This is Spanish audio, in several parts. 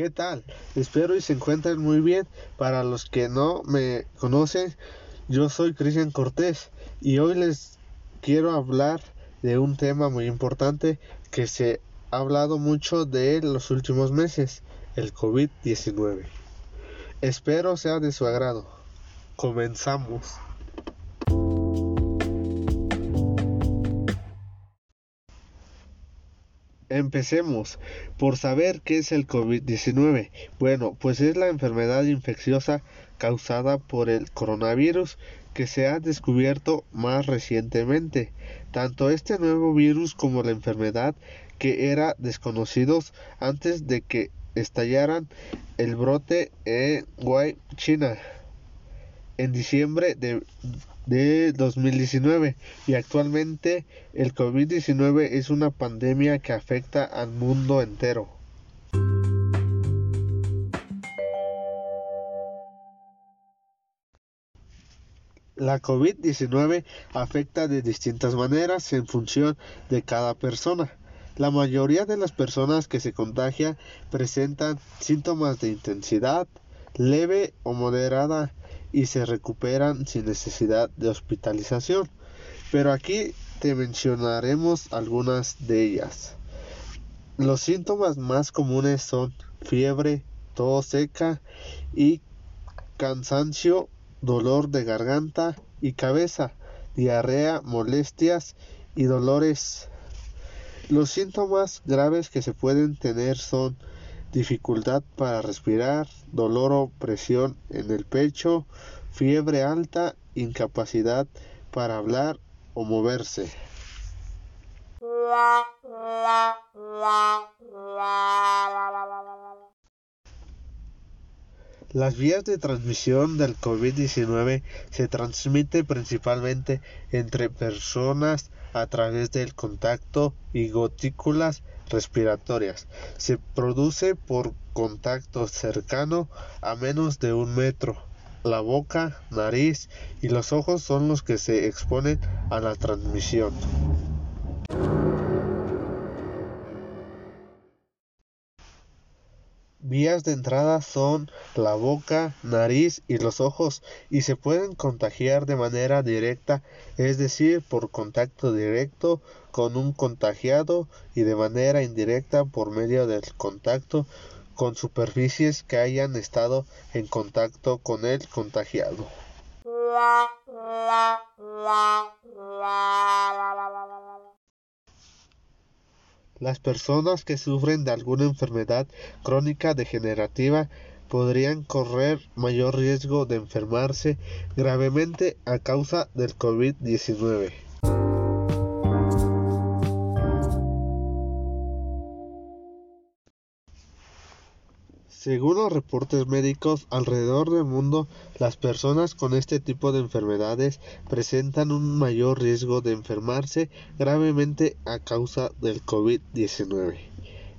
¿Qué tal? Espero y se encuentren muy bien. Para los que no me conocen, yo soy Cristian Cortés y hoy les quiero hablar de un tema muy importante que se ha hablado mucho de los últimos meses, el COVID-19. Espero sea de su agrado. Comenzamos. Empecemos por saber qué es el COVID-19. Bueno, pues es la enfermedad infecciosa causada por el coronavirus que se ha descubierto más recientemente. Tanto este nuevo virus como la enfermedad que era desconocidos antes de que estallaran el brote en Wuhan, China, en diciembre de de 2019 y actualmente el COVID-19 es una pandemia que afecta al mundo entero. La COVID-19 afecta de distintas maneras en función de cada persona. La mayoría de las personas que se contagian presentan síntomas de intensidad leve o moderada y se recuperan sin necesidad de hospitalización. Pero aquí te mencionaremos algunas de ellas. Los síntomas más comunes son fiebre, tos seca y cansancio, dolor de garganta y cabeza, diarrea, molestias y dolores. Los síntomas graves que se pueden tener son dificultad para respirar, dolor o presión en el pecho, fiebre alta, incapacidad para hablar o moverse. Las vías de transmisión del COVID-19 se transmite principalmente entre personas a través del contacto y gotículas respiratorias. Se produce por contacto cercano a menos de un metro. La boca, nariz y los ojos son los que se exponen a la transmisión. Vías de entrada son la boca, nariz y los ojos y se pueden contagiar de manera directa, es decir, por contacto directo con un contagiado y de manera indirecta por medio del contacto con superficies que hayan estado en contacto con el contagiado. Las personas que sufren de alguna enfermedad crónica degenerativa podrían correr mayor riesgo de enfermarse gravemente a causa del COVID-19. Según los reportes médicos alrededor del mundo, las personas con este tipo de enfermedades presentan un mayor riesgo de enfermarse gravemente a causa del COVID-19,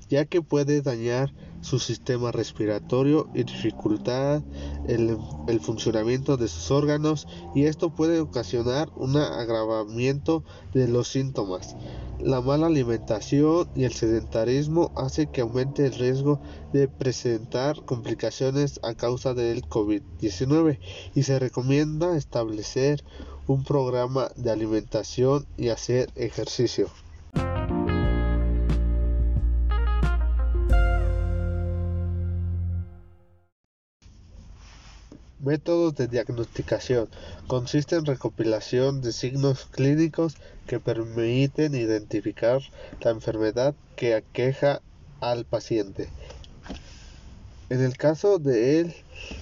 ya que puede dañar su sistema respiratorio y dificultar el, el, funcionamiento de sus órganos y esto puede ocasionar un agravamiento de los síntomas. La mala alimentación y el sedentarismo hace que aumente el riesgo de presentar complicaciones a causa del COVID-19 y se recomienda establecer un programa de alimentación y hacer ejercicio. Métodos de diagnosticación. Consiste en recopilación de signos clínicos que permiten identificar la enfermedad que aqueja al paciente. En el caso de el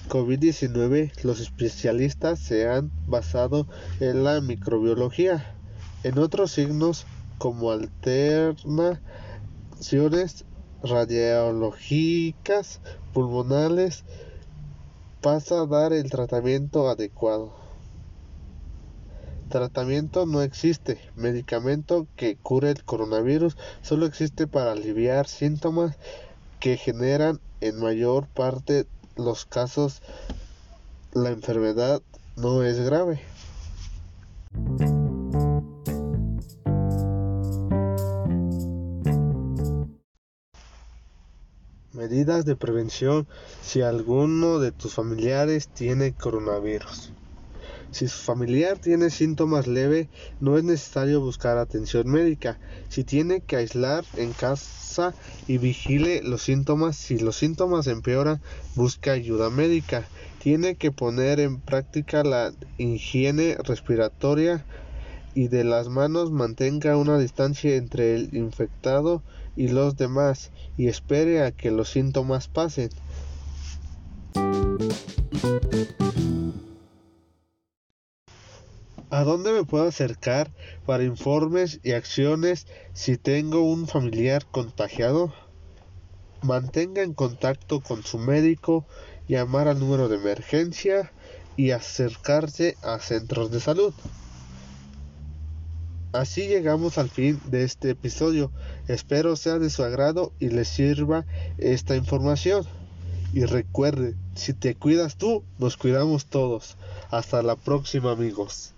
COVID-19, los especialistas se han basado en la microbiología. En otros signos como alternaciones radiológicas, pulmonales, pasa a dar el tratamiento adecuado. Tratamiento no existe. Medicamento que cure el coronavirus solo existe para aliviar síntomas que generan en mayor parte los casos la enfermedad no es grave. Medidas de prevención si alguno de tus familiares tiene coronavirus. Si su familiar tiene síntomas leves, no es necesario buscar atención médica. Si tiene que aislar en casa y vigile los síntomas, si los síntomas empeoran, busca ayuda médica. Tiene que poner en práctica la higiene respiratoria y de las manos mantenga una distancia entre el infectado y los demás y espere a que los síntomas pasen. ¿A dónde me puedo acercar para informes y acciones si tengo un familiar contagiado? Mantenga en contacto con su médico, llamar al número de emergencia y acercarse a centros de salud. Así llegamos al fin de este episodio. Espero sea de su agrado y les sirva esta información. Y recuerde, si te cuidas tú, nos cuidamos todos. Hasta la próxima amigos.